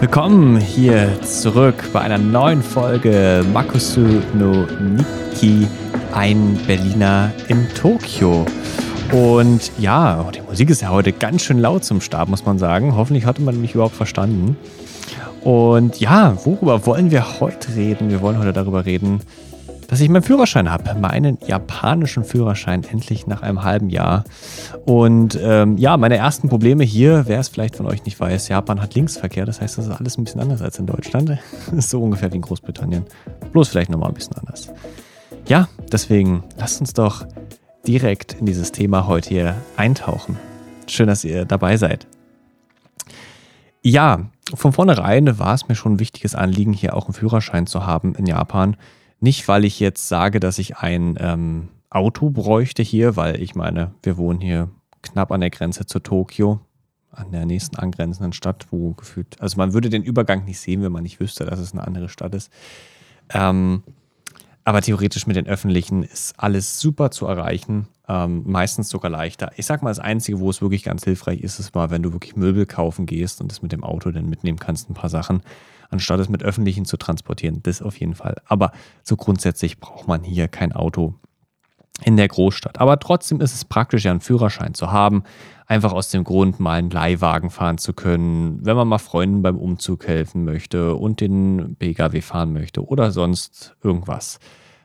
Willkommen hier zurück bei einer neuen Folge Makusu no Nikki, ein Berliner in Tokio. Und ja, oh, die Musik ist ja heute ganz schön laut zum Start, muss man sagen. Hoffentlich hatte man mich überhaupt verstanden. Und ja, worüber wollen wir heute reden? Wir wollen heute darüber reden, dass ich meinen Führerschein habe, meinen japanischen Führerschein endlich nach einem halben Jahr. Und ähm, ja, meine ersten Probleme hier, wer es vielleicht von euch nicht weiß, Japan hat Linksverkehr, das heißt, das ist alles ein bisschen anders als in Deutschland. So ungefähr wie in Großbritannien, bloß vielleicht nochmal ein bisschen anders. Ja, deswegen lasst uns doch direkt in dieses Thema heute hier eintauchen. Schön, dass ihr dabei seid. Ja, von vornherein war es mir schon ein wichtiges Anliegen, hier auch einen Führerschein zu haben in Japan. Nicht, weil ich jetzt sage, dass ich ein ähm, Auto bräuchte hier, weil ich meine, wir wohnen hier knapp an der Grenze zu Tokio, an der nächsten angrenzenden Stadt, wo gefühlt, also man würde den Übergang nicht sehen, wenn man nicht wüsste, dass es eine andere Stadt ist. Ähm, aber theoretisch mit den öffentlichen ist alles super zu erreichen, ähm, meistens sogar leichter. Ich sag mal, das Einzige, wo es wirklich ganz hilfreich ist, ist mal, wenn du wirklich Möbel kaufen gehst und das mit dem Auto dann mitnehmen kannst, ein paar Sachen anstatt es mit öffentlichen zu transportieren. Das auf jeden Fall. Aber so grundsätzlich braucht man hier kein Auto in der Großstadt. Aber trotzdem ist es praktisch, ja einen Führerschein zu haben. Einfach aus dem Grund, mal einen Leihwagen fahren zu können, wenn man mal Freunden beim Umzug helfen möchte und den Pkw fahren möchte oder sonst irgendwas.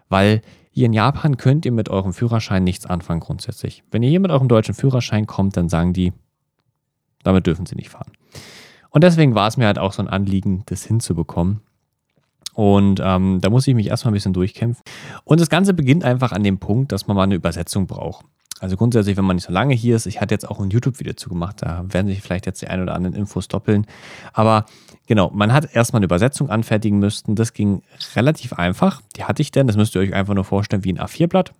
Weil hier in Japan könnt ihr mit eurem Führerschein nichts anfangen grundsätzlich. Wenn ihr hier mit eurem deutschen Führerschein kommt, dann sagen die, damit dürfen sie nicht fahren. Und deswegen war es mir halt auch so ein Anliegen, das hinzubekommen. Und ähm, da muss ich mich erstmal ein bisschen durchkämpfen. Und das Ganze beginnt einfach an dem Punkt, dass man mal eine Übersetzung braucht. Also grundsätzlich, wenn man nicht so lange hier ist, ich hatte jetzt auch ein YouTube-Video zu gemacht, da werden sich vielleicht jetzt die ein oder anderen Infos doppeln. Aber genau, man hat erstmal eine Übersetzung anfertigen müssten. Das ging relativ einfach. Die hatte ich denn, das müsst ihr euch einfach nur vorstellen wie ein A4-Blatt.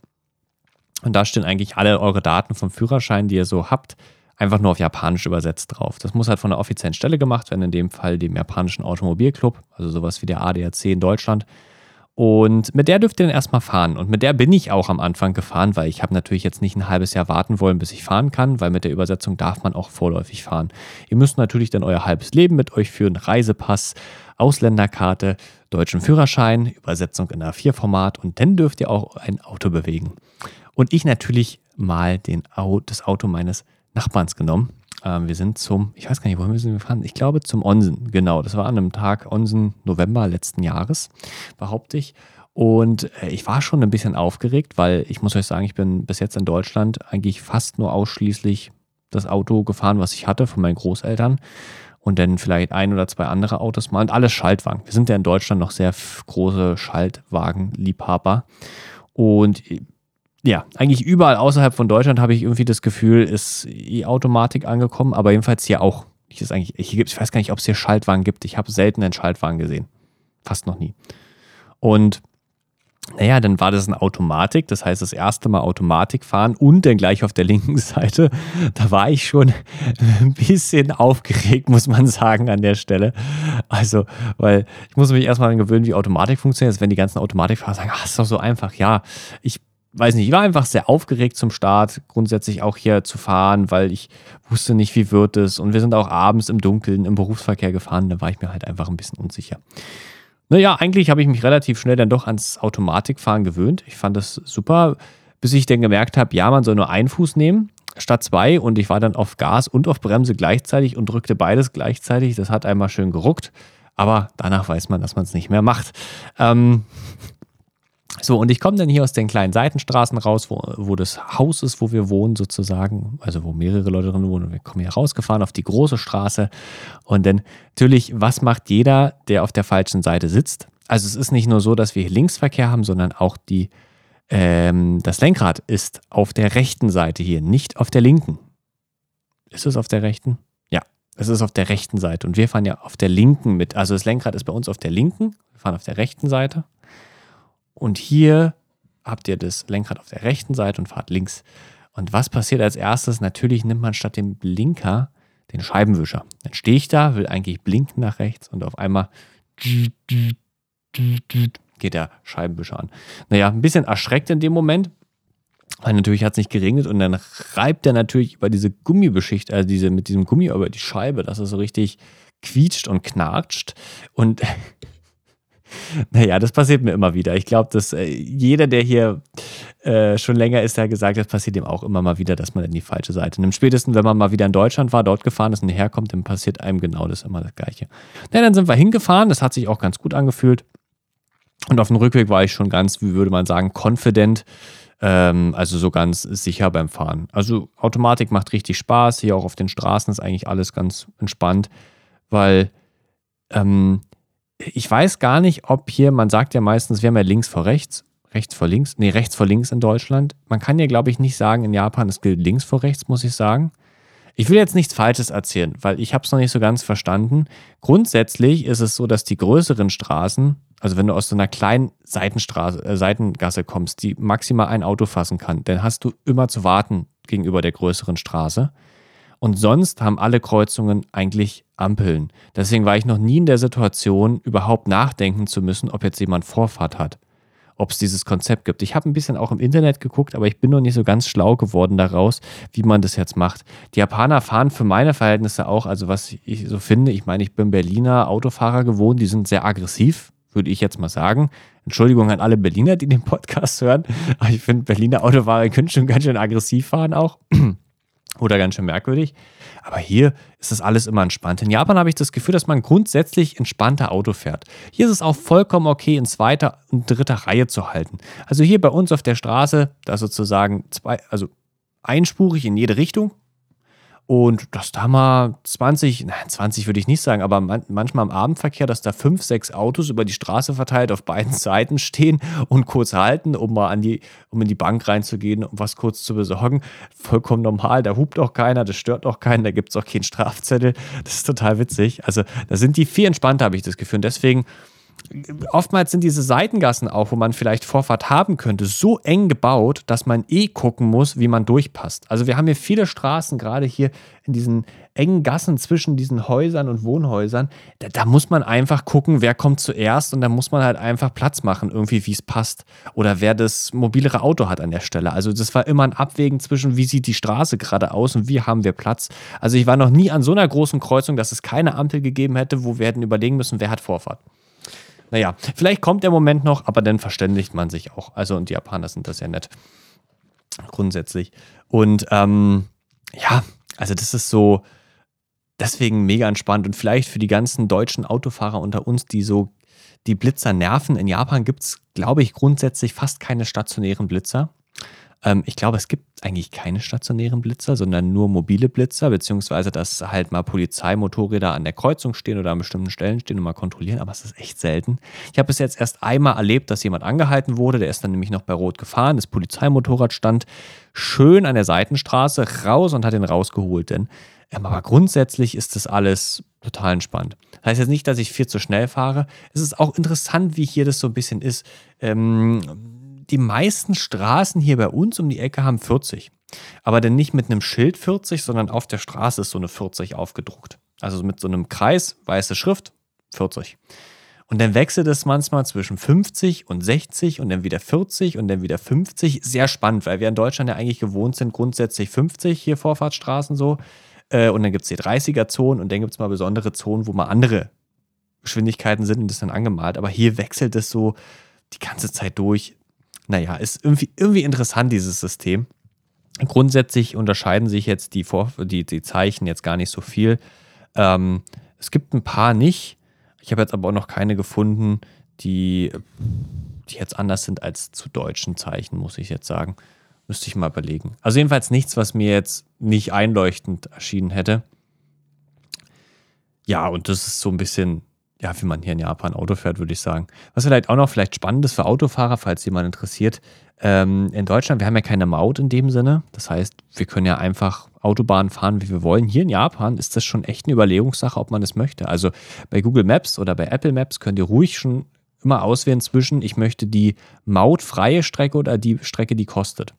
Und da stehen eigentlich alle eure Daten vom Führerschein, die ihr so habt, einfach nur auf Japanisch übersetzt drauf. Das muss halt von der offiziellen Stelle gemacht werden, in dem Fall dem japanischen Automobilclub, also sowas wie der ADAC in Deutschland. Und mit der dürft ihr dann erstmal fahren. Und mit der bin ich auch am Anfang gefahren, weil ich habe natürlich jetzt nicht ein halbes Jahr warten wollen, bis ich fahren kann, weil mit der Übersetzung darf man auch vorläufig fahren. Ihr müsst natürlich dann euer halbes Leben mit euch führen, Reisepass, Ausländerkarte, deutschen Führerschein, Übersetzung in A4-Format und dann dürft ihr auch ein Auto bewegen. Und ich natürlich mal den, das Auto meines Nachbarns genommen. Ähm, wir sind zum, ich weiß gar nicht, wohin wir sind gefahren. Ich glaube zum Onsen, genau. Das war an einem Tag Onsen November letzten Jahres, behaupte ich. Und äh, ich war schon ein bisschen aufgeregt, weil ich muss euch sagen, ich bin bis jetzt in Deutschland eigentlich fast nur ausschließlich das Auto gefahren, was ich hatte von meinen Großeltern. Und dann vielleicht ein oder zwei andere Autos mal und alles Schaltwagen. Wir sind ja in Deutschland noch sehr große Schaltwagenliebhaber. Und ja, eigentlich überall außerhalb von Deutschland habe ich irgendwie das Gefühl, ist E-Automatik angekommen, aber jedenfalls hier auch. Ich, ist eigentlich, hier gibt, ich weiß gar nicht, ob es hier Schaltwagen gibt. Ich habe selten einen Schaltwagen gesehen. Fast noch nie. Und naja, dann war das eine Automatik, das heißt das erste Mal Automatik fahren und dann gleich auf der linken Seite. Da war ich schon ein bisschen aufgeregt, muss man sagen, an der Stelle. Also, weil ich muss mich erstmal daran gewöhnen, wie Automatik funktioniert. Also wenn die ganzen Automatikfahrer sagen, ach, ist doch so einfach. Ja, ich weiß nicht, ich war einfach sehr aufgeregt zum Start, grundsätzlich auch hier zu fahren, weil ich wusste nicht, wie wird es. Und wir sind auch abends im Dunkeln im Berufsverkehr gefahren, da war ich mir halt einfach ein bisschen unsicher. Naja, eigentlich habe ich mich relativ schnell dann doch ans Automatikfahren gewöhnt. Ich fand das super, bis ich dann gemerkt habe, ja, man soll nur einen Fuß nehmen statt zwei und ich war dann auf Gas und auf Bremse gleichzeitig und drückte beides gleichzeitig. Das hat einmal schön geruckt, aber danach weiß man, dass man es nicht mehr macht. Ähm, so, und ich komme dann hier aus den kleinen Seitenstraßen raus, wo, wo das Haus ist, wo wir wohnen, sozusagen, also wo mehrere Leute drin wohnen. Und wir kommen hier rausgefahren auf die große Straße. Und dann natürlich, was macht jeder, der auf der falschen Seite sitzt? Also es ist nicht nur so, dass wir hier Linksverkehr haben, sondern auch die, ähm, das Lenkrad ist auf der rechten Seite hier, nicht auf der linken. Ist es auf der rechten? Ja, es ist auf der rechten Seite. Und wir fahren ja auf der linken mit. Also das Lenkrad ist bei uns auf der linken, wir fahren auf der rechten Seite. Und hier habt ihr das Lenkrad auf der rechten Seite und fahrt links. Und was passiert als erstes? Natürlich nimmt man statt dem Blinker den Scheibenwischer. Dann stehe ich da, will eigentlich blinken nach rechts und auf einmal geht der Scheibenwischer an. Naja, ein bisschen erschreckt in dem Moment, weil natürlich hat es nicht geregnet und dann reibt er natürlich über diese Gummibeschicht, also diese, mit diesem Gummi über die Scheibe, dass es so richtig quietscht und knartscht. Und naja, das passiert mir immer wieder. Ich glaube, dass äh, jeder, der hier äh, schon länger ist, der gesagt, das passiert ihm auch immer mal wieder, dass man in die falsche Seite nimmt. Spätestens, wenn man mal wieder in Deutschland war, dort gefahren ist und herkommt, dann passiert einem genau das immer das Gleiche. Ja, dann sind wir hingefahren. Das hat sich auch ganz gut angefühlt. Und auf dem Rückweg war ich schon ganz, wie würde man sagen, confident. Ähm, also so ganz sicher beim Fahren. Also Automatik macht richtig Spaß. Hier auch auf den Straßen ist eigentlich alles ganz entspannt, weil ähm, ich weiß gar nicht, ob hier, man sagt ja meistens, wir haben ja links vor rechts, rechts vor links, nee, rechts vor links in Deutschland. Man kann ja, glaube ich, nicht sagen, in Japan, es gilt links vor rechts, muss ich sagen. Ich will jetzt nichts Falsches erzählen, weil ich habe es noch nicht so ganz verstanden. Grundsätzlich ist es so, dass die größeren Straßen, also wenn du aus so einer kleinen Seitenstraße, äh, Seitengasse kommst, die maximal ein Auto fassen kann, dann hast du immer zu warten gegenüber der größeren Straße. Und sonst haben alle Kreuzungen eigentlich Ampeln. Deswegen war ich noch nie in der Situation, überhaupt nachdenken zu müssen, ob jetzt jemand Vorfahrt hat. Ob es dieses Konzept gibt. Ich habe ein bisschen auch im Internet geguckt, aber ich bin noch nicht so ganz schlau geworden daraus, wie man das jetzt macht. Die Japaner fahren für meine Verhältnisse auch, also was ich so finde, ich meine, ich bin Berliner Autofahrer gewohnt, die sind sehr aggressiv, würde ich jetzt mal sagen. Entschuldigung an alle Berliner, die den Podcast hören, aber ich finde, Berliner Autofahrer können schon ganz schön aggressiv fahren auch. Oder ganz schön merkwürdig. Aber hier ist das alles immer entspannt. In Japan habe ich das Gefühl, dass man grundsätzlich entspannter Auto fährt. Hier ist es auch vollkommen okay, in zweiter und dritter Reihe zu halten. Also hier bei uns auf der Straße, da sozusagen zwei, also einspurig in jede Richtung, und dass da mal 20, nein, 20 würde ich nicht sagen, aber man, manchmal im Abendverkehr, dass da fünf, sechs Autos über die Straße verteilt auf beiden Seiten stehen und kurz halten, um mal an die, um in die Bank reinzugehen, um was kurz zu besorgen. Vollkommen normal, da hupt auch keiner, das stört auch keinen, da gibt es auch keinen Strafzettel. Das ist total witzig. Also da sind die viel entspannter, habe ich das Gefühl. Und deswegen oftmals sind diese Seitengassen auch, wo man vielleicht Vorfahrt haben könnte, so eng gebaut, dass man eh gucken muss, wie man durchpasst. Also wir haben hier viele Straßen, gerade hier in diesen engen Gassen zwischen diesen Häusern und Wohnhäusern. Da, da muss man einfach gucken, wer kommt zuerst und da muss man halt einfach Platz machen, irgendwie, wie es passt. Oder wer das mobilere Auto hat an der Stelle. Also das war immer ein Abwägen zwischen, wie sieht die Straße gerade aus und wie haben wir Platz. Also ich war noch nie an so einer großen Kreuzung, dass es keine Ampel gegeben hätte, wo wir hätten überlegen müssen, wer hat Vorfahrt. Naja, vielleicht kommt der Moment noch, aber dann verständigt man sich auch. Also, und die Japaner sind das ja nett. Grundsätzlich. Und ähm, ja, also das ist so deswegen mega entspannt. Und vielleicht für die ganzen deutschen Autofahrer unter uns, die so die Blitzer nerven. In Japan gibt es, glaube ich, grundsätzlich fast keine stationären Blitzer. Ähm, ich glaube, es gibt eigentlich keine stationären Blitzer, sondern nur mobile Blitzer, beziehungsweise dass halt mal Polizeimotorräder an der Kreuzung stehen oder an bestimmten Stellen stehen und mal kontrollieren, aber es ist echt selten. Ich habe es jetzt erst einmal erlebt, dass jemand angehalten wurde, der ist dann nämlich noch bei Rot gefahren, das Polizeimotorrad stand schön an der Seitenstraße raus und hat ihn rausgeholt, denn ähm, aber grundsätzlich ist das alles total entspannt. Das heißt jetzt nicht, dass ich viel zu schnell fahre. Es ist auch interessant, wie hier das so ein bisschen ist. Ähm, die meisten Straßen hier bei uns um die Ecke haben 40. Aber dann nicht mit einem Schild 40, sondern auf der Straße ist so eine 40 aufgedruckt. Also mit so einem Kreis, weiße Schrift, 40. Und dann wechselt es manchmal zwischen 50 und 60 und dann wieder 40 und dann wieder 50. Sehr spannend, weil wir in Deutschland ja eigentlich gewohnt sind, grundsätzlich 50 hier Vorfahrtsstraßen so. Äh, und dann gibt es die 30er-Zonen und dann gibt es mal besondere Zonen, wo mal andere Geschwindigkeiten sind und das dann angemalt. Aber hier wechselt es so die ganze Zeit durch naja, ist irgendwie, irgendwie interessant, dieses System. Grundsätzlich unterscheiden sich jetzt die, Vor die, die Zeichen jetzt gar nicht so viel. Ähm, es gibt ein paar nicht. Ich habe jetzt aber auch noch keine gefunden, die, die jetzt anders sind als zu deutschen Zeichen, muss ich jetzt sagen. Müsste ich mal überlegen. Also jedenfalls nichts, was mir jetzt nicht einleuchtend erschienen hätte. Ja, und das ist so ein bisschen ja, wie man hier in Japan Auto fährt, würde ich sagen. Was vielleicht auch noch vielleicht spannend ist für Autofahrer, falls jemand interessiert. Ähm, in Deutschland, wir haben ja keine Maut in dem Sinne. Das heißt, wir können ja einfach Autobahn fahren, wie wir wollen. Hier in Japan ist das schon echt eine Überlegungssache, ob man das möchte. Also bei Google Maps oder bei Apple Maps könnt ihr ruhig schon immer auswählen zwischen, ich möchte die mautfreie Strecke oder die Strecke, die kostet.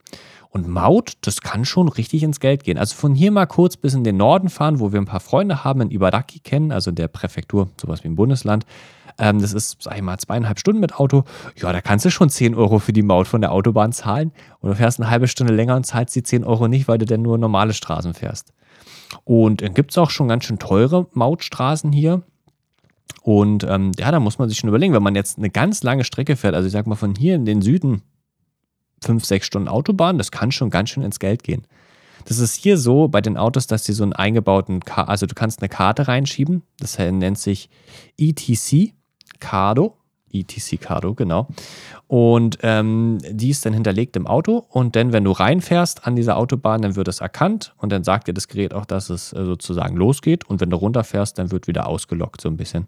Und Maut, das kann schon richtig ins Geld gehen. Also von hier mal kurz bis in den Norden fahren, wo wir ein paar Freunde haben, in Ibaraki kennen, also in der Präfektur, sowas wie im Bundesland. Ähm, das ist, sag ich mal, zweieinhalb Stunden mit Auto. Ja, da kannst du schon 10 Euro für die Maut von der Autobahn zahlen. Und du fährst eine halbe Stunde länger und zahlst die 10 Euro nicht, weil du dann nur normale Straßen fährst. Und dann gibt es auch schon ganz schön teure Mautstraßen hier. Und ähm, ja, da muss man sich schon überlegen, wenn man jetzt eine ganz lange Strecke fährt, also ich sag mal von hier in den Süden fünf, sechs Stunden Autobahn, das kann schon ganz schön ins Geld gehen. Das ist hier so bei den Autos, dass sie so einen eingebauten, also du kannst eine Karte reinschieben, das nennt sich ETC, Cardo, ETC Cardo, genau. Und ähm, die ist dann hinterlegt im Auto und dann, wenn du reinfährst an dieser Autobahn, dann wird es erkannt und dann sagt dir das Gerät auch, dass es äh, sozusagen losgeht und wenn du runterfährst, dann wird wieder ausgelockt so ein bisschen.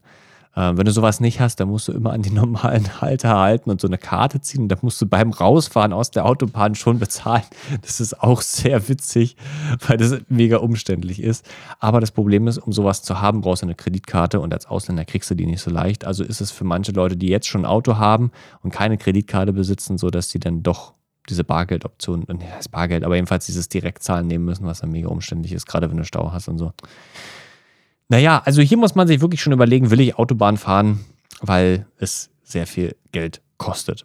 Äh, wenn du sowas nicht hast, dann musst du immer an die normalen Halter halten und so eine Karte ziehen. Und dann musst du beim Rausfahren aus der Autobahn schon bezahlen. Das ist auch sehr witzig, weil das mega umständlich ist. Aber das Problem ist, um sowas zu haben, brauchst du eine Kreditkarte und als Ausländer kriegst du die nicht so leicht. Also ist es für manche Leute, die jetzt schon ein Auto haben und keine Kreditkarte besitzen, so dass sie dann doch diese Bargeldoption, das heißt Bargeld, aber jedenfalls dieses Direktzahlen nehmen müssen, was dann mega umständlich ist, gerade wenn du Stau hast und so. Naja, also hier muss man sich wirklich schon überlegen, will ich Autobahn fahren, weil es sehr viel Geld kostet.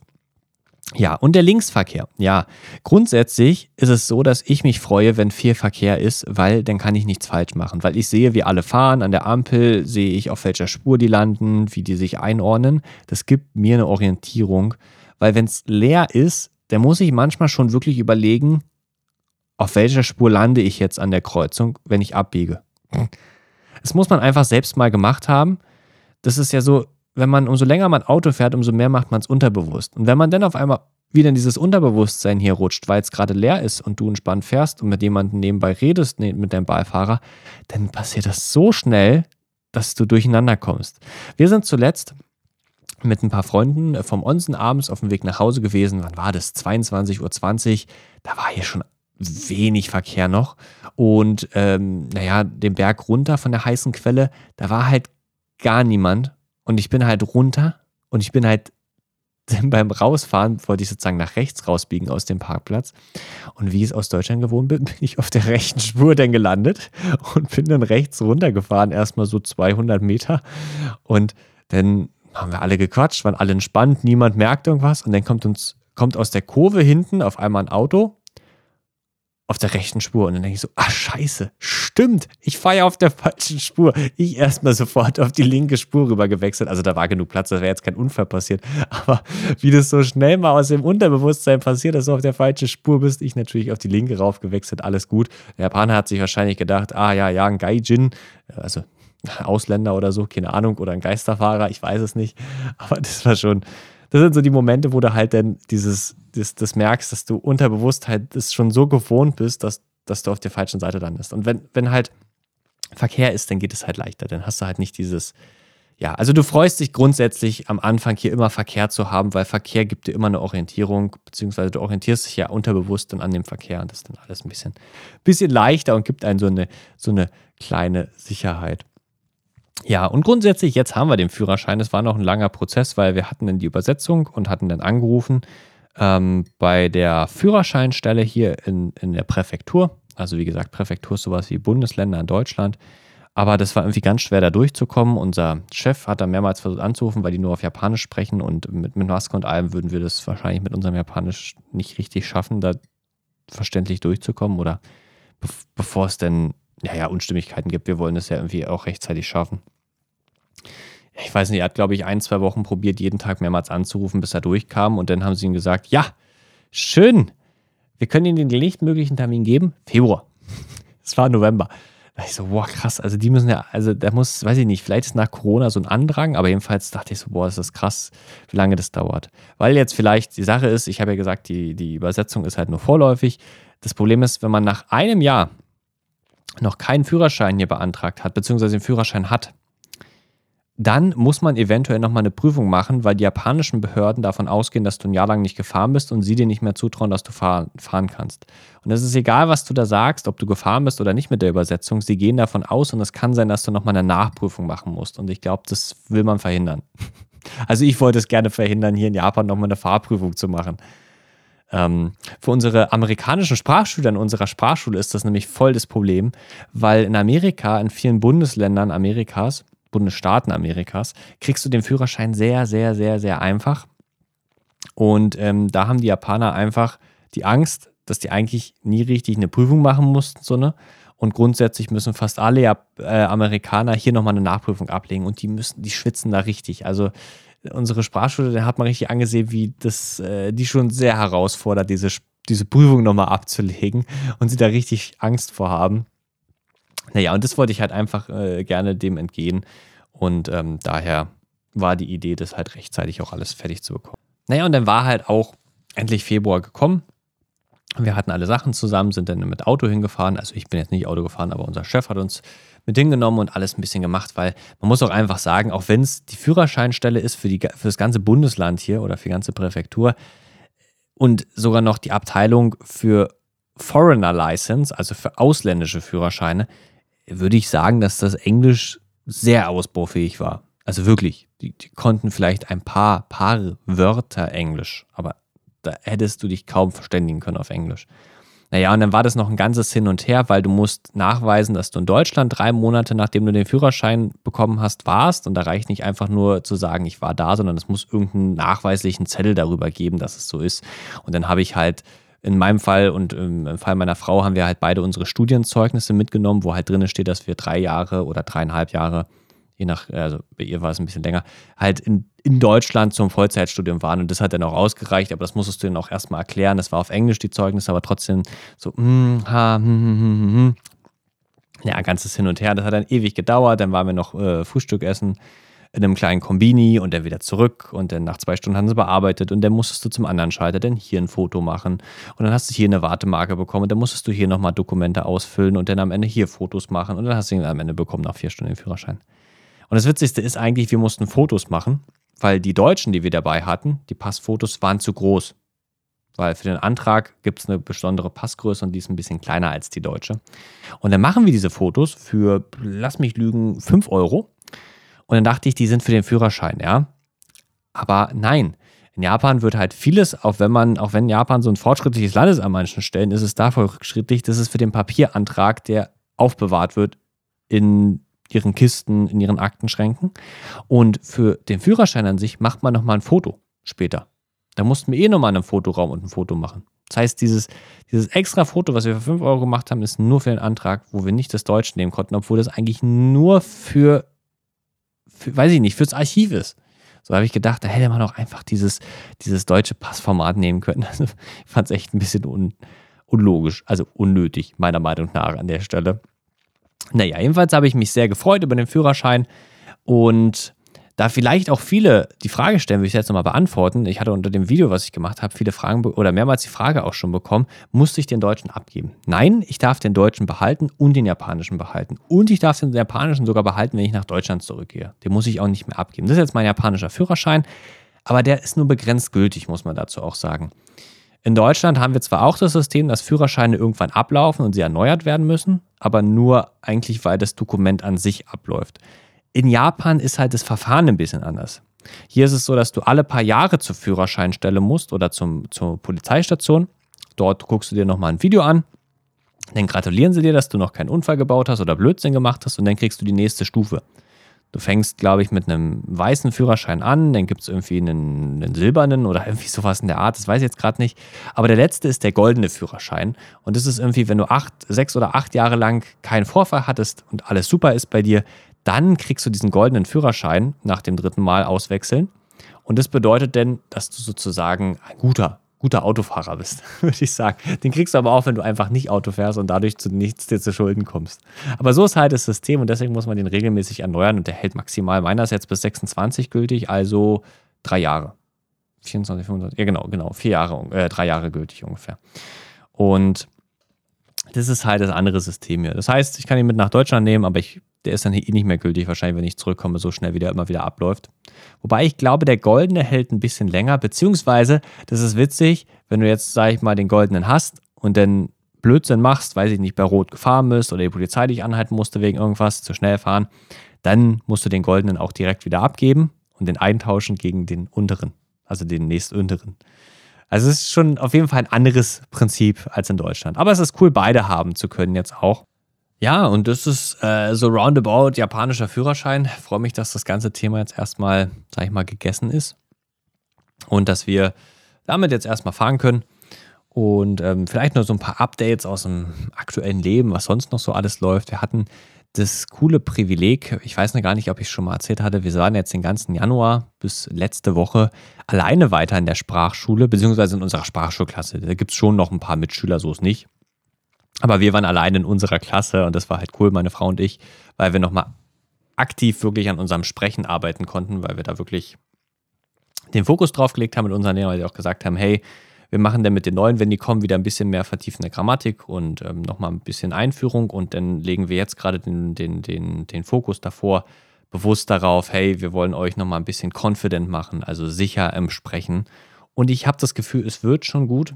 Ja, und der Linksverkehr. Ja, grundsätzlich ist es so, dass ich mich freue, wenn viel Verkehr ist, weil dann kann ich nichts falsch machen. Weil ich sehe, wie alle fahren an der Ampel, sehe ich, auf welcher Spur die landen, wie die sich einordnen. Das gibt mir eine Orientierung, weil wenn es leer ist, dann muss ich manchmal schon wirklich überlegen, auf welcher Spur lande ich jetzt an der Kreuzung, wenn ich abbiege. Das muss man einfach selbst mal gemacht haben. Das ist ja so, wenn man umso länger man Auto fährt, umso mehr macht man es unterbewusst. Und wenn man dann auf einmal wieder in dieses Unterbewusstsein hier rutscht, weil es gerade leer ist und du entspannt fährst und mit jemandem nebenbei redest, mit deinem Beifahrer, dann passiert das so schnell, dass du durcheinander kommst. Wir sind zuletzt mit ein paar Freunden vom Onsen abends auf dem Weg nach Hause gewesen. Wann war das? 22.20 Uhr. Da war hier schon wenig Verkehr noch. Und ähm, naja, den Berg runter von der heißen Quelle, da war halt gar niemand. Und ich bin halt runter und ich bin halt beim Rausfahren, wollte ich sozusagen nach rechts rausbiegen aus dem Parkplatz. Und wie ich es aus Deutschland gewohnt bin, bin ich auf der rechten Spur dann gelandet und bin dann rechts runtergefahren, erstmal so 200 Meter. Und dann haben wir alle gequatscht, waren alle entspannt, niemand merkt irgendwas. Und dann kommt uns, kommt aus der Kurve hinten auf einmal ein Auto auf der rechten Spur. Und dann denke ich so, ah, scheiße, stimmt, ich fahre ja auf der falschen Spur. Ich erstmal sofort auf die linke Spur rüber gewechselt. Also da war genug Platz, da wäre jetzt kein Unfall passiert. Aber wie das so schnell mal aus dem Unterbewusstsein passiert, dass du auf der falschen Spur bist, ich natürlich auf die linke rauf gewechselt, alles gut. Der Japaner hat sich wahrscheinlich gedacht, ah ja, ja, ein Gaijin, also Ausländer oder so, keine Ahnung, oder ein Geisterfahrer, ich weiß es nicht. Aber das war schon, das sind so die Momente, wo du halt dann dieses, das, das merkst, dass du unterbewusst halt das schon so gewohnt bist, dass, dass du auf der falschen Seite landest. Und wenn, wenn halt Verkehr ist, dann geht es halt leichter. Dann hast du halt nicht dieses, ja, also du freust dich grundsätzlich am Anfang hier immer Verkehr zu haben, weil Verkehr gibt dir immer eine Orientierung, beziehungsweise du orientierst dich ja unterbewusst dann an dem Verkehr und das ist dann alles ein bisschen, bisschen leichter und gibt einen so eine, so eine kleine Sicherheit. Ja, und grundsätzlich, jetzt haben wir den Führerschein. Es war noch ein langer Prozess, weil wir hatten dann die Übersetzung und hatten dann angerufen ähm, bei der Führerscheinstelle hier in, in der Präfektur. Also wie gesagt, Präfektur ist sowas wie Bundesländer in Deutschland. Aber das war irgendwie ganz schwer, da durchzukommen. Unser Chef hat da mehrmals versucht anzurufen, weil die nur auf Japanisch sprechen und mit, mit Maske und allem würden wir das wahrscheinlich mit unserem Japanisch nicht richtig schaffen, da verständlich durchzukommen oder be bevor es denn ja, ja, Unstimmigkeiten gibt. Wir wollen es ja irgendwie auch rechtzeitig schaffen ich weiß nicht, er hat, glaube ich, ein, zwei Wochen probiert, jeden Tag mehrmals anzurufen, bis er durchkam. Und dann haben sie ihm gesagt, ja, schön, wir können Ihnen den nächstmöglichen Termin geben. Februar. Es war November. Da ich so, boah, krass. Also die müssen ja, also da muss, weiß ich nicht, vielleicht ist nach Corona so ein Andrang, aber jedenfalls dachte ich so, boah, ist das krass, wie lange das dauert. Weil jetzt vielleicht die Sache ist, ich habe ja gesagt, die, die Übersetzung ist halt nur vorläufig. Das Problem ist, wenn man nach einem Jahr noch keinen Führerschein hier beantragt hat, beziehungsweise den Führerschein hat, dann muss man eventuell nochmal eine Prüfung machen, weil die japanischen Behörden davon ausgehen, dass du ein Jahr lang nicht gefahren bist und sie dir nicht mehr zutrauen, dass du fahren, kannst. Und es ist egal, was du da sagst, ob du gefahren bist oder nicht mit der Übersetzung, sie gehen davon aus und es kann sein, dass du nochmal eine Nachprüfung machen musst. Und ich glaube, das will man verhindern. Also ich wollte es gerne verhindern, hier in Japan nochmal eine Fahrprüfung zu machen. Ähm, für unsere amerikanischen Sprachschüler in unserer Sprachschule ist das nämlich voll das Problem, weil in Amerika, in vielen Bundesländern Amerikas, Bundesstaaten Amerikas, kriegst du den Führerschein sehr, sehr, sehr, sehr einfach. Und ähm, da haben die Japaner einfach die Angst, dass die eigentlich nie richtig eine Prüfung machen mussten, so ne? Und grundsätzlich müssen fast alle äh, Amerikaner hier nochmal eine Nachprüfung ablegen und die müssen, die schwitzen da richtig. Also unsere Sprachschule, da hat man richtig angesehen, wie das äh, die schon sehr herausfordert, diese, diese Prüfung nochmal abzulegen und sie da richtig Angst vor haben. Naja, und das wollte ich halt einfach äh, gerne dem entgehen. Und ähm, daher war die Idee, das halt rechtzeitig auch alles fertig zu bekommen. Naja, und dann war halt auch endlich Februar gekommen. Wir hatten alle Sachen zusammen, sind dann mit Auto hingefahren. Also ich bin jetzt nicht Auto gefahren, aber unser Chef hat uns mit hingenommen und alles ein bisschen gemacht, weil man muss auch einfach sagen, auch wenn es die Führerscheinstelle ist für, die, für das ganze Bundesland hier oder für die ganze Präfektur und sogar noch die Abteilung für Foreigner License, also für ausländische Führerscheine, würde ich sagen, dass das Englisch sehr ausbaufähig war. Also wirklich, die, die konnten vielleicht ein paar, paar Wörter Englisch, aber da hättest du dich kaum verständigen können auf Englisch. Naja, und dann war das noch ein ganzes Hin und Her, weil du musst nachweisen, dass du in Deutschland drei Monate, nachdem du den Führerschein bekommen hast, warst. Und da reicht nicht einfach nur zu sagen, ich war da, sondern es muss irgendeinen nachweislichen Zettel darüber geben, dass es so ist. Und dann habe ich halt in meinem Fall und im Fall meiner Frau haben wir halt beide unsere Studienzeugnisse mitgenommen, wo halt drin steht, dass wir drei Jahre oder dreieinhalb Jahre, je nach, also bei ihr war es ein bisschen länger, halt in, in Deutschland zum Vollzeitstudium waren. Und das hat dann auch ausgereicht, aber das musstest du dann auch erstmal erklären. Das war auf Englisch die Zeugnisse, aber trotzdem so, mm, ha, hm, hm, hm, hm. Ja, ganzes Hin und Her. Das hat dann ewig gedauert. Dann waren wir noch äh, Frühstück essen in einem kleinen Kombini und dann wieder zurück und dann nach zwei Stunden haben sie bearbeitet und dann musstest du zum anderen Schalter dann hier ein Foto machen und dann hast du hier eine Wartemarke bekommen und dann musstest du hier nochmal Dokumente ausfüllen und dann am Ende hier Fotos machen und dann hast du ihn am Ende bekommen nach vier Stunden den Führerschein. Und das Witzigste ist eigentlich, wir mussten Fotos machen, weil die Deutschen, die wir dabei hatten, die Passfotos waren zu groß. Weil für den Antrag gibt es eine besondere Passgröße und die ist ein bisschen kleiner als die deutsche. Und dann machen wir diese Fotos für, lass mich lügen, 5 Euro. Und dann dachte ich, die sind für den Führerschein, ja. Aber nein, in Japan wird halt vieles, auch wenn man, auch wenn Japan so ein fortschrittliches Land ist an manchen Stellen, ist es da fortschrittlich, dass es für den Papierantrag, der aufbewahrt wird in ihren Kisten, in ihren Aktenschränken. Und für den Führerschein an sich macht man nochmal ein Foto später. Da mussten wir eh nochmal in einem Fotoraum und ein Foto machen. Das heißt, dieses, dieses extra Foto, was wir für 5 Euro gemacht haben, ist nur für den Antrag, wo wir nicht das Deutsch nehmen konnten, obwohl das eigentlich nur für für, weiß ich nicht, fürs Archiv ist. So habe ich gedacht, da hätte man auch einfach dieses, dieses deutsche Passformat nehmen können. Also, ich fand es echt ein bisschen un, unlogisch, also unnötig, meiner Meinung nach an der Stelle. Naja, jedenfalls habe ich mich sehr gefreut über den Führerschein und da vielleicht auch viele die Frage stellen, will ich jetzt nochmal beantworten. Ich hatte unter dem Video, was ich gemacht habe, viele Fragen oder mehrmals die Frage auch schon bekommen, musste ich den Deutschen abgeben? Nein, ich darf den Deutschen behalten und den Japanischen behalten. Und ich darf den Japanischen sogar behalten, wenn ich nach Deutschland zurückgehe. Den muss ich auch nicht mehr abgeben. Das ist jetzt mein japanischer Führerschein, aber der ist nur begrenzt gültig, muss man dazu auch sagen. In Deutschland haben wir zwar auch das System, dass Führerscheine irgendwann ablaufen und sie erneuert werden müssen, aber nur eigentlich, weil das Dokument an sich abläuft. In Japan ist halt das Verfahren ein bisschen anders. Hier ist es so, dass du alle paar Jahre zur Führerscheinstelle musst oder zum, zur Polizeistation. Dort guckst du dir nochmal ein Video an. Dann gratulieren sie dir, dass du noch keinen Unfall gebaut hast oder Blödsinn gemacht hast und dann kriegst du die nächste Stufe. Du fängst, glaube ich, mit einem weißen Führerschein an, dann gibt es irgendwie einen, einen, silbernen oder irgendwie sowas in der Art, das weiß ich jetzt gerade nicht. Aber der letzte ist der goldene Führerschein. Und das ist irgendwie, wenn du acht, sechs oder acht Jahre lang keinen Vorfall hattest und alles super ist bei dir, dann kriegst du diesen goldenen Führerschein nach dem dritten Mal auswechseln. Und das bedeutet denn, dass du sozusagen ein guter, guter Autofahrer bist, würde ich sagen. Den kriegst du aber auch, wenn du einfach nicht Auto fährst und dadurch zu nichts dir zu Schulden kommst. Aber so ist halt das System und deswegen muss man den regelmäßig erneuern und der hält maximal, meiner ist jetzt bis 26 gültig, also drei Jahre. 24, 25, ja genau, genau, vier Jahre, äh, drei Jahre gültig ungefähr. Und das ist halt das andere System hier. Das heißt, ich kann ihn mit nach Deutschland nehmen, aber ich der ist dann eh nicht mehr gültig, wahrscheinlich, wenn ich zurückkomme, so schnell wie der immer wieder abläuft. Wobei ich glaube, der goldene hält ein bisschen länger, beziehungsweise, das ist witzig, wenn du jetzt, sag ich mal, den goldenen hast und dann Blödsinn machst, weiß ich nicht, bei Rot gefahren bist oder die Polizei dich anhalten musste wegen irgendwas, zu schnell fahren, dann musst du den goldenen auch direkt wieder abgeben und den eintauschen gegen den unteren, also den nächstunteren. Also es ist schon auf jeden Fall ein anderes Prinzip als in Deutschland. Aber es ist cool, beide haben zu können jetzt auch. Ja, und das ist äh, so roundabout japanischer Führerschein. Freue mich, dass das ganze Thema jetzt erstmal, sag ich mal, gegessen ist. Und dass wir damit jetzt erstmal fahren können. Und ähm, vielleicht nur so ein paar Updates aus dem aktuellen Leben, was sonst noch so alles läuft. Wir hatten das coole Privileg, ich weiß noch gar nicht, ob ich es schon mal erzählt hatte, wir waren jetzt den ganzen Januar bis letzte Woche alleine weiter in der Sprachschule, beziehungsweise in unserer Sprachschulklasse. Da gibt es schon noch ein paar Mitschüler, so ist nicht. Aber wir waren alleine in unserer Klasse und das war halt cool, meine Frau und ich, weil wir nochmal aktiv wirklich an unserem Sprechen arbeiten konnten, weil wir da wirklich den Fokus drauf gelegt haben mit unseren Lehrern, weil sie auch gesagt haben, hey, wir machen dann mit den neuen, wenn die kommen, wieder ein bisschen mehr vertiefende Grammatik und ähm, nochmal ein bisschen Einführung und dann legen wir jetzt gerade den, den, den, den Fokus davor bewusst darauf, hey, wir wollen euch nochmal ein bisschen confident machen, also sicher im Sprechen. Und ich habe das Gefühl, es wird schon gut.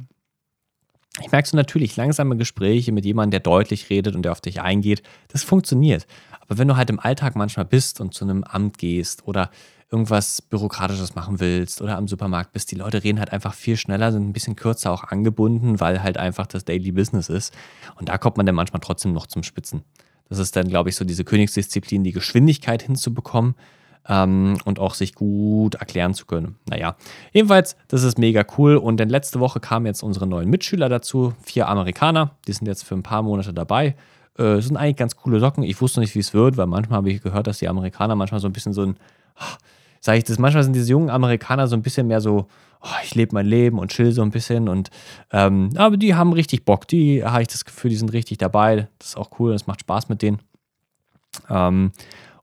Ich merke so natürlich langsame Gespräche mit jemandem, der deutlich redet und der auf dich eingeht. Das funktioniert. Aber wenn du halt im Alltag manchmal bist und zu einem Amt gehst oder irgendwas Bürokratisches machen willst oder am Supermarkt bist, die Leute reden halt einfach viel schneller, sind ein bisschen kürzer auch angebunden, weil halt einfach das Daily Business ist. Und da kommt man dann manchmal trotzdem noch zum Spitzen. Das ist dann, glaube ich, so diese Königsdisziplin, die Geschwindigkeit hinzubekommen ähm, und auch sich gut erklären zu können. Naja, jedenfalls, das ist mega cool. Und dann letzte Woche kamen jetzt unsere neuen Mitschüler dazu, vier Amerikaner, die sind jetzt für ein paar Monate dabei. Äh, sind eigentlich ganz coole Socken. Ich wusste nicht, wie es wird, weil manchmal habe ich gehört, dass die Amerikaner manchmal so ein bisschen so ein sage ich das, manchmal sind diese jungen Amerikaner so ein bisschen mehr so, oh, ich lebe mein Leben und chill so ein bisschen. Und ähm, aber die haben richtig Bock. Die habe ich das Gefühl, die sind richtig dabei. Das ist auch cool, das macht Spaß mit denen. Ähm,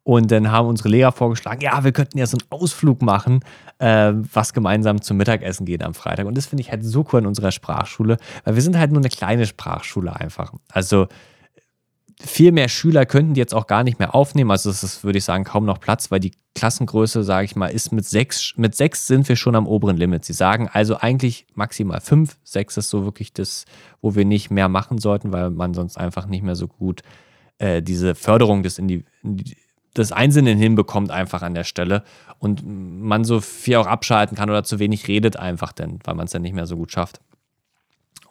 und dann haben unsere Lehrer vorgeschlagen, ja, wir könnten ja so einen Ausflug machen, äh, was gemeinsam zum Mittagessen geht am Freitag. Und das finde ich halt so cool in unserer Sprachschule, weil wir sind halt nur eine kleine Sprachschule einfach. Also viel mehr Schüler könnten die jetzt auch gar nicht mehr aufnehmen. Also es ist, würde ich sagen, kaum noch Platz, weil die Klassengröße, sage ich mal, ist mit sechs, mit sechs sind wir schon am oberen Limit. Sie sagen also eigentlich maximal fünf. Sechs ist so wirklich das, wo wir nicht mehr machen sollten, weil man sonst einfach nicht mehr so gut äh, diese Förderung des, Indi des Einzelnen hinbekommt, einfach an der Stelle. Und man so viel auch abschalten kann oder zu wenig redet einfach, denn, weil man es dann nicht mehr so gut schafft.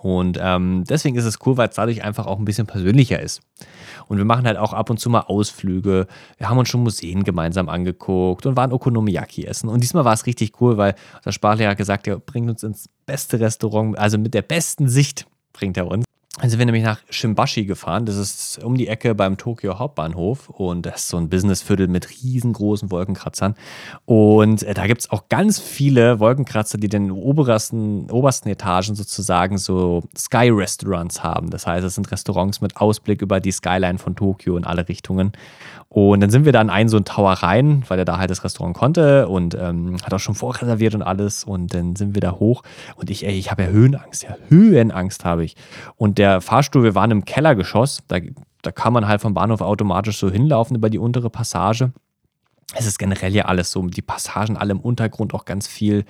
Und ähm, deswegen ist es cool, weil es dadurch einfach auch ein bisschen persönlicher ist. Und wir machen halt auch ab und zu mal Ausflüge. Wir haben uns schon Museen gemeinsam angeguckt und waren Okonomiyaki essen. Und diesmal war es richtig cool, weil der Sprachlehrer hat gesagt, er bringt uns ins beste Restaurant, also mit der besten Sicht bringt er uns. Dann sind wir nämlich nach Shimbashi gefahren. Das ist um die Ecke beim Tokio Hauptbahnhof. Und das ist so ein Businessviertel mit riesengroßen Wolkenkratzern. Und äh, da gibt es auch ganz viele Wolkenkratzer, die den obersten, obersten Etagen sozusagen so Sky-Restaurants haben. Das heißt, es sind Restaurants mit Ausblick über die Skyline von Tokio in alle Richtungen. Und dann sind wir da in einen so einen Tower rein, weil er da halt das Restaurant konnte und ähm, hat auch schon vorreserviert und alles. Und dann sind wir da hoch. Und ich, ey, ich habe ja Höhenangst, ja, Höhenangst habe ich. Und der Fahrstuhl, wir waren im Kellergeschoss, da, da kann man halt vom Bahnhof automatisch so hinlaufen über die untere Passage. Es ist generell ja alles so, die Passagen alle im Untergrund auch ganz viel.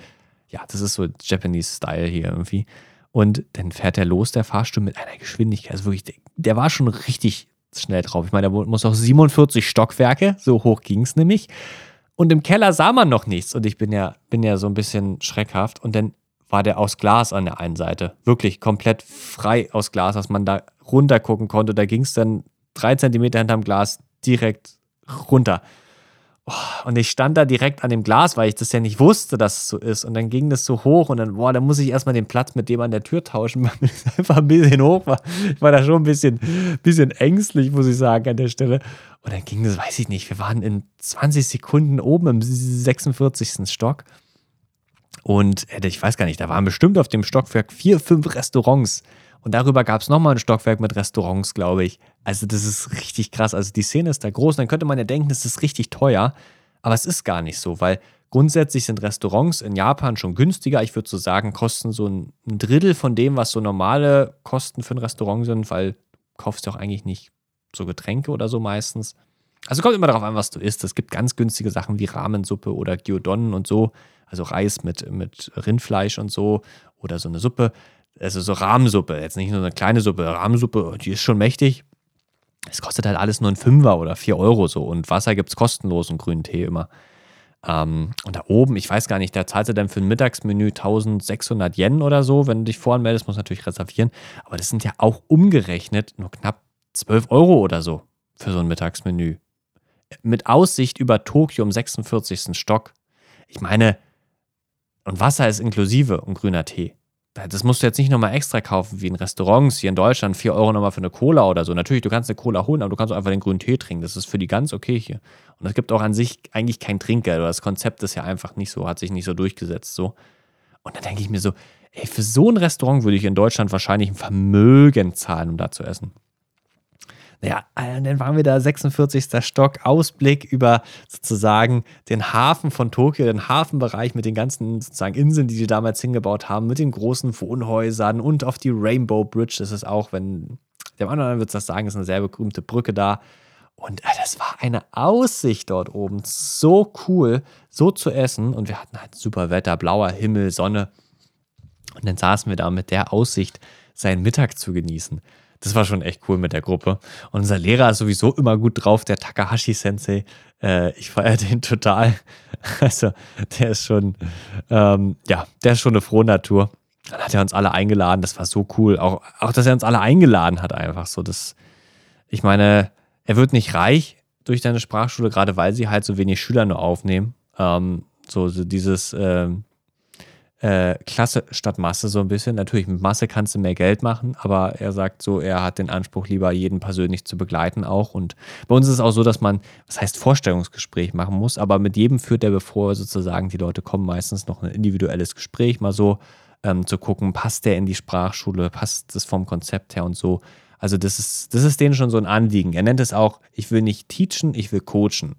Ja, das ist so Japanese-Style hier irgendwie. Und dann fährt er los, der Fahrstuhl, mit einer Geschwindigkeit. Also wirklich, der, der war schon richtig schnell drauf. Ich meine, da muss auch 47 Stockwerke, so hoch ging es nämlich. Und im Keller sah man noch nichts. Und ich bin ja, bin ja so ein bisschen schreckhaft. Und dann war der aus Glas an der einen Seite. Wirklich komplett frei aus Glas, dass man da runter gucken konnte. Da ging es dann drei Zentimeter hinterm Glas direkt runter. Oh, und ich stand da direkt an dem Glas, weil ich das ja nicht wusste, dass es so ist. Und dann ging das so hoch und dann, boah, da muss ich erstmal den Platz mit dem an der Tür tauschen, weil es einfach ein bisschen hoch war. Ich war da schon ein bisschen, bisschen ängstlich, muss ich sagen, an der Stelle. Und dann ging das, weiß ich nicht, wir waren in 20 Sekunden oben im 46. Stock. Und äh, ich weiß gar nicht, da waren bestimmt auf dem Stockwerk vier, fünf Restaurants. Und darüber gab es nochmal ein Stockwerk mit Restaurants, glaube ich. Also das ist richtig krass. Also die Szene ist da groß. Und dann könnte man ja denken, es ist richtig teuer. Aber es ist gar nicht so, weil grundsätzlich sind Restaurants in Japan schon günstiger. Ich würde so sagen, kosten so ein Drittel von dem, was so normale Kosten für ein Restaurant sind, weil du kaufst ja auch eigentlich nicht so Getränke oder so meistens. Also kommt immer darauf an, was du isst. Es gibt ganz günstige Sachen wie Ramensuppe oder Gyudon und so. Also Reis mit, mit Rindfleisch und so. Oder so eine Suppe also so Rahmensuppe, jetzt nicht nur eine kleine Suppe, Rahmensuppe, die ist schon mächtig. Es kostet halt alles nur ein Fünfer oder vier Euro so und Wasser gibt es kostenlos und grünen Tee immer. Ähm, und da oben, ich weiß gar nicht, da zahlst du dann für ein Mittagsmenü 1600 Yen oder so. Wenn du dich voranmeldest, musst du natürlich reservieren. Aber das sind ja auch umgerechnet nur knapp 12 Euro oder so für so ein Mittagsmenü. Mit Aussicht über Tokio im 46. Stock. Ich meine, und Wasser ist inklusive und grüner Tee. Das musst du jetzt nicht nochmal extra kaufen, wie in Restaurants hier in Deutschland, 4 Euro nochmal für eine Cola oder so. Natürlich, du kannst eine Cola holen, aber du kannst auch einfach den grünen Tee trinken. Das ist für die ganz okay hier. Und es gibt auch an sich eigentlich kein Trinker. Das Konzept ist ja einfach nicht so, hat sich nicht so durchgesetzt. So. Und dann denke ich mir so, ey, für so ein Restaurant würde ich in Deutschland wahrscheinlich ein Vermögen zahlen, um da zu essen. Naja, äh, dann waren wir da 46. Stock, Ausblick über sozusagen den Hafen von Tokio, den Hafenbereich mit den ganzen sozusagen Inseln, die die damals hingebaut haben, mit den großen Wohnhäusern und auf die Rainbow Bridge. Das ist auch, wenn dem anderen wird das sagen, ist eine sehr berühmte Brücke da. Und äh, das war eine Aussicht dort oben. So cool, so zu essen. Und wir hatten halt super Wetter, blauer Himmel, Sonne. Und dann saßen wir da mit der Aussicht, seinen Mittag zu genießen. Das war schon echt cool mit der Gruppe. Und unser Lehrer ist sowieso immer gut drauf, der Takahashi-Sensei. Äh, ich feiere den total. Also, der ist schon, ähm, ja, der ist schon eine frohe Natur. Dann hat er uns alle eingeladen. Das war so cool. Auch, auch dass er uns alle eingeladen hat, einfach so. Das, ich meine, er wird nicht reich durch deine Sprachschule, gerade weil sie halt so wenig Schüler nur aufnehmen. Ähm, so, so dieses, ähm, äh, Klasse statt Masse so ein bisschen. Natürlich, mit Masse kannst du mehr Geld machen, aber er sagt so, er hat den Anspruch, lieber jeden persönlich zu begleiten auch. Und bei uns ist es auch so, dass man, was heißt Vorstellungsgespräch machen muss, aber mit jedem führt er, bevor sozusagen die Leute kommen, meistens noch ein individuelles Gespräch, mal so ähm, zu gucken, passt der in die Sprachschule, passt das vom Konzept her und so. Also das ist, das ist denen schon so ein Anliegen. Er nennt es auch, ich will nicht teachen, ich will coachen.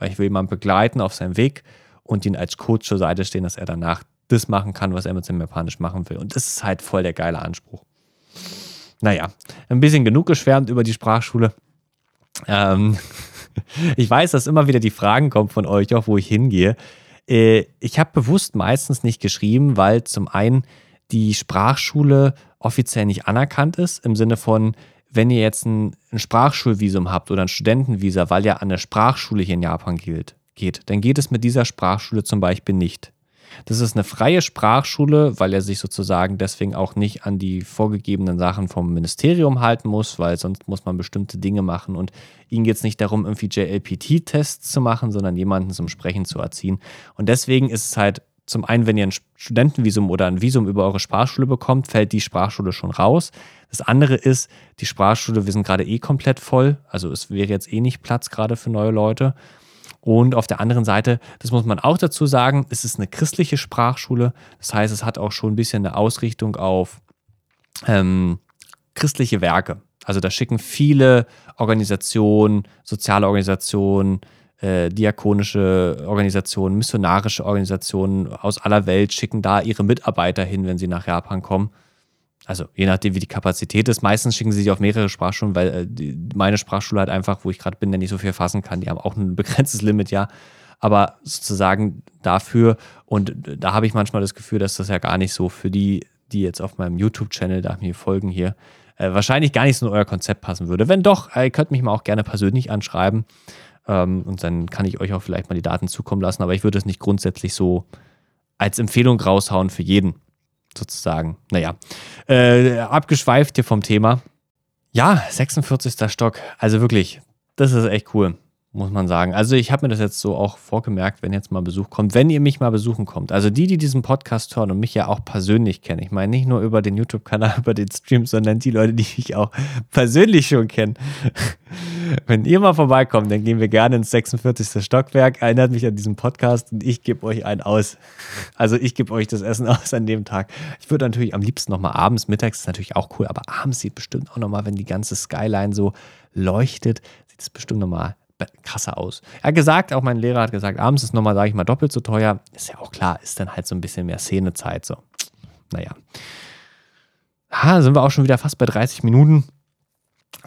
Weil ich will jemanden begleiten auf seinem Weg und ihn als Coach zur Seite stehen, dass er danach das machen kann, was seinem Japanisch machen will. Und das ist halt voll der geile Anspruch. Naja, ein bisschen genug geschwärmt über die Sprachschule. Ähm, ich weiß, dass immer wieder die Fragen kommen von euch, auch wo ich hingehe. Äh, ich habe bewusst meistens nicht geschrieben, weil zum einen die Sprachschule offiziell nicht anerkannt ist, im Sinne von, wenn ihr jetzt ein, ein Sprachschulvisum habt oder ein Studentenvisa, weil ihr an der Sprachschule hier in Japan gilt, geht, dann geht es mit dieser Sprachschule zum Beispiel nicht. Das ist eine freie Sprachschule, weil er sich sozusagen deswegen auch nicht an die vorgegebenen Sachen vom Ministerium halten muss, weil sonst muss man bestimmte Dinge machen. Und ihm geht es nicht darum, irgendwie JLPT-Tests zu machen, sondern jemanden zum Sprechen zu erziehen. Und deswegen ist es halt zum einen, wenn ihr ein Studentenvisum oder ein Visum über eure Sprachschule bekommt, fällt die Sprachschule schon raus. Das andere ist, die Sprachschule, wir sind gerade eh komplett voll. Also es wäre jetzt eh nicht Platz gerade für neue Leute. Und auf der anderen Seite, das muss man auch dazu sagen, es ist eine christliche Sprachschule. Das heißt, es hat auch schon ein bisschen eine Ausrichtung auf ähm, christliche Werke. Also da schicken viele Organisationen, soziale Organisationen, äh, diakonische Organisationen, missionarische Organisationen aus aller Welt schicken da ihre Mitarbeiter hin, wenn sie nach Japan kommen also je nachdem, wie die Kapazität ist. Meistens schicken sie sich auf mehrere Sprachschulen, weil äh, die, meine Sprachschule halt einfach, wo ich gerade bin, der nicht so viel fassen kann. Die haben auch ein begrenztes Limit, ja. Aber sozusagen dafür, und da habe ich manchmal das Gefühl, dass das ja gar nicht so für die, die jetzt auf meinem YouTube-Channel da mir folgen hier, äh, wahrscheinlich gar nicht so in euer Konzept passen würde. Wenn doch, äh, könnt mich mal auch gerne persönlich anschreiben. Ähm, und dann kann ich euch auch vielleicht mal die Daten zukommen lassen. Aber ich würde es nicht grundsätzlich so als Empfehlung raushauen für jeden sozusagen. Naja, äh, abgeschweift hier vom Thema. Ja, 46. Stock. Also wirklich, das ist echt cool muss man sagen. Also ich habe mir das jetzt so auch vorgemerkt, wenn jetzt mal Besuch kommt, wenn ihr mich mal besuchen kommt. Also die, die diesen Podcast hören und mich ja auch persönlich kennen. Ich meine nicht nur über den YouTube-Kanal, über den Stream, sondern die Leute, die mich auch persönlich schon kennen. Wenn ihr mal vorbeikommt, dann gehen wir gerne ins 46. Stockwerk. Erinnert mich an diesen Podcast und ich gebe euch einen aus. Also ich gebe euch das Essen aus an dem Tag. Ich würde natürlich am liebsten nochmal abends, mittags ist natürlich auch cool, aber abends sieht bestimmt auch nochmal, wenn die ganze Skyline so leuchtet, sieht es bestimmt nochmal krasser aus. Er hat gesagt, auch mein Lehrer hat gesagt, abends ist nochmal, sage ich mal, doppelt so teuer. Ist ja auch klar, ist dann halt so ein bisschen mehr Szenezeit. So, naja. Ha, sind wir auch schon wieder fast bei 30 Minuten.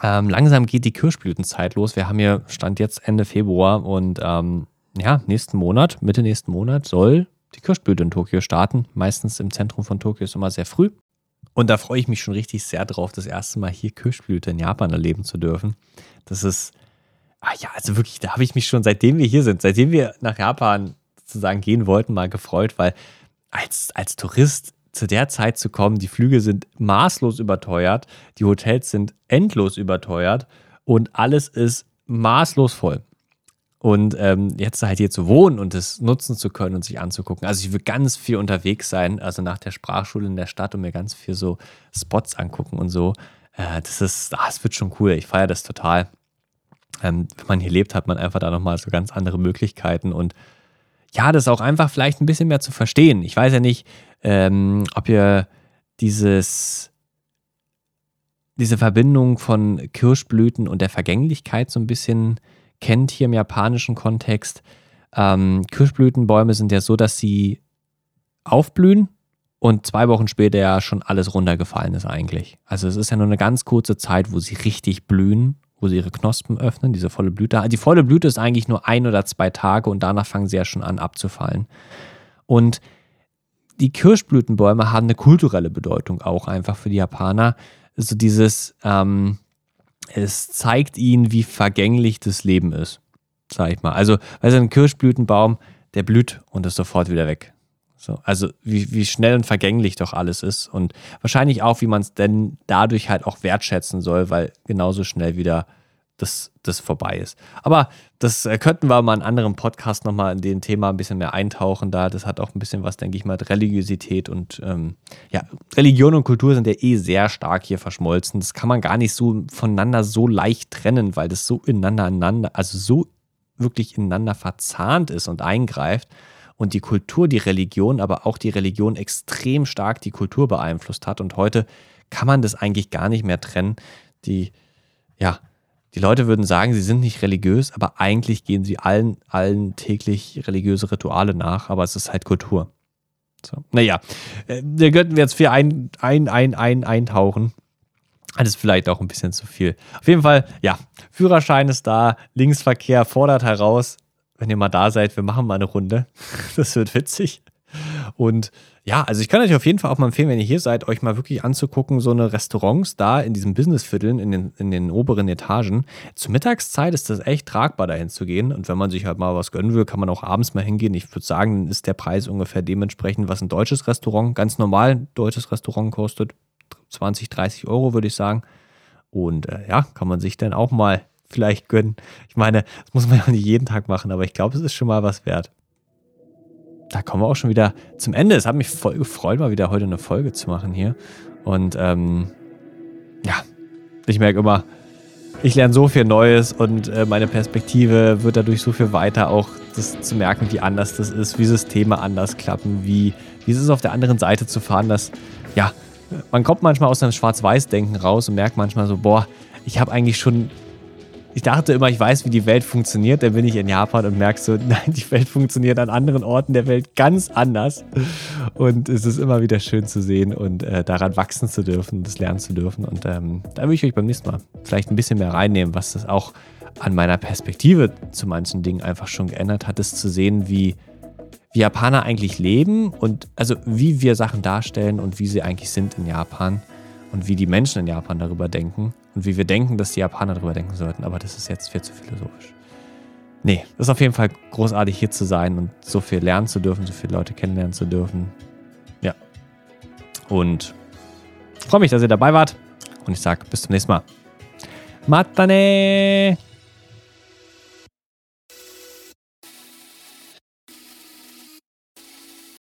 Ähm, langsam geht die Kirschblütenzeit los. Wir haben hier Stand jetzt Ende Februar und ähm, ja, nächsten Monat, Mitte nächsten Monat soll die Kirschblüte in Tokio starten. Meistens im Zentrum von Tokio ist immer sehr früh. Und da freue ich mich schon richtig sehr drauf, das erste Mal hier Kirschblüte in Japan erleben zu dürfen. Das ist Ah ja, also wirklich, da habe ich mich schon, seitdem wir hier sind, seitdem wir nach Japan sozusagen gehen wollten, mal gefreut, weil als, als Tourist zu der Zeit zu kommen, die Flüge sind maßlos überteuert, die Hotels sind endlos überteuert und alles ist maßlos voll. Und ähm, jetzt halt hier zu wohnen und es nutzen zu können und sich anzugucken. Also ich will ganz viel unterwegs sein, also nach der Sprachschule in der Stadt und mir ganz viel so Spots angucken und so. Äh, das ist, ah, das wird schon cool. Ich feiere das total. Ähm, wenn man hier lebt, hat man einfach da nochmal so ganz andere Möglichkeiten und ja, das auch einfach vielleicht ein bisschen mehr zu verstehen. Ich weiß ja nicht, ähm, ob ihr dieses, diese Verbindung von Kirschblüten und der Vergänglichkeit so ein bisschen kennt hier im japanischen Kontext. Ähm, Kirschblütenbäume sind ja so, dass sie aufblühen und zwei Wochen später ja schon alles runtergefallen ist eigentlich. Also es ist ja nur eine ganz kurze Zeit, wo sie richtig blühen, wo sie ihre Knospen öffnen, diese volle Blüte. Die volle Blüte ist eigentlich nur ein oder zwei Tage und danach fangen sie ja schon an abzufallen. Und die Kirschblütenbäume haben eine kulturelle Bedeutung auch einfach für die Japaner. So also dieses, ähm, es zeigt ihnen, wie vergänglich das Leben ist, sag ich mal. Also, weil so ein Kirschblütenbaum, der blüht und ist sofort wieder weg. So, also wie, wie schnell und vergänglich doch alles ist und wahrscheinlich auch, wie man es denn dadurch halt auch wertschätzen soll, weil genauso schnell wieder das, das vorbei ist. Aber das äh, könnten wir mal in anderen Podcast nochmal in dem Thema ein bisschen mehr eintauchen. Da, das hat auch ein bisschen was, denke ich mal, mit Religiosität und ähm, ja, Religion und Kultur sind ja eh sehr stark hier verschmolzen. Das kann man gar nicht so voneinander so leicht trennen, weil das so ineinander, also so wirklich ineinander verzahnt ist und eingreift und die Kultur die Religion, aber auch die Religion extrem stark die Kultur beeinflusst hat. Und heute kann man das eigentlich gar nicht mehr trennen. Die, ja, die Leute würden sagen, sie sind nicht religiös, aber eigentlich gehen sie allen, allen täglich religiöse Rituale nach, aber es ist halt Kultur. So. Naja, äh, da könnten wir jetzt für ein, ein, ein, ein, eintauchen. Das ist vielleicht auch ein bisschen zu viel. Auf jeden Fall, ja, Führerschein ist da, Linksverkehr fordert heraus. Wenn ihr mal da seid, wir machen mal eine Runde. Das wird witzig. Und ja, also ich kann euch auf jeden Fall auch mal empfehlen, wenn ihr hier seid, euch mal wirklich anzugucken, so eine Restaurants da in diesen Businessvierteln, in den, in den oberen Etagen. Zur Mittagszeit ist das echt tragbar, dahin zu gehen. Und wenn man sich halt mal was gönnen will, kann man auch abends mal hingehen. Ich würde sagen, dann ist der Preis ungefähr dementsprechend, was ein deutsches Restaurant, ganz normal ein deutsches Restaurant kostet. 20, 30 Euro, würde ich sagen. Und äh, ja, kann man sich dann auch mal vielleicht gönnen. Ich meine, das muss man ja nicht jeden Tag machen, aber ich glaube, es ist schon mal was wert da kommen wir auch schon wieder zum Ende. Es hat mich voll gefreut, mal wieder heute eine Folge zu machen hier. Und ähm, ja, ich merke immer, ich lerne so viel Neues und äh, meine Perspektive wird dadurch so viel weiter, auch das zu merken, wie anders das ist, wie Systeme anders klappen, wie, wie es ist, auf der anderen Seite zu fahren, dass, ja, man kommt manchmal aus einem Schwarz-Weiß-Denken raus und merkt manchmal so, boah, ich habe eigentlich schon ich dachte immer, ich weiß, wie die Welt funktioniert. Dann bin ich in Japan und merke so, nein, die Welt funktioniert an anderen Orten der Welt ganz anders. Und es ist immer wieder schön zu sehen und äh, daran wachsen zu dürfen, das lernen zu dürfen. Und ähm, da würde ich euch beim nächsten Mal vielleicht ein bisschen mehr reinnehmen, was das auch an meiner Perspektive zu manchen Dingen einfach schon geändert hat, ist zu sehen, wie, wie Japaner eigentlich leben und also wie wir Sachen darstellen und wie sie eigentlich sind in Japan und wie die Menschen in Japan darüber denken und wie wir denken, dass die Japaner darüber denken sollten. Aber das ist jetzt viel zu philosophisch. Nee, das ist auf jeden Fall großartig hier zu sein und so viel lernen zu dürfen, so viele Leute kennenlernen zu dürfen. Ja. Und ich freue mich, dass ihr dabei wart. Und ich sage bis zum nächsten Mal. Matane!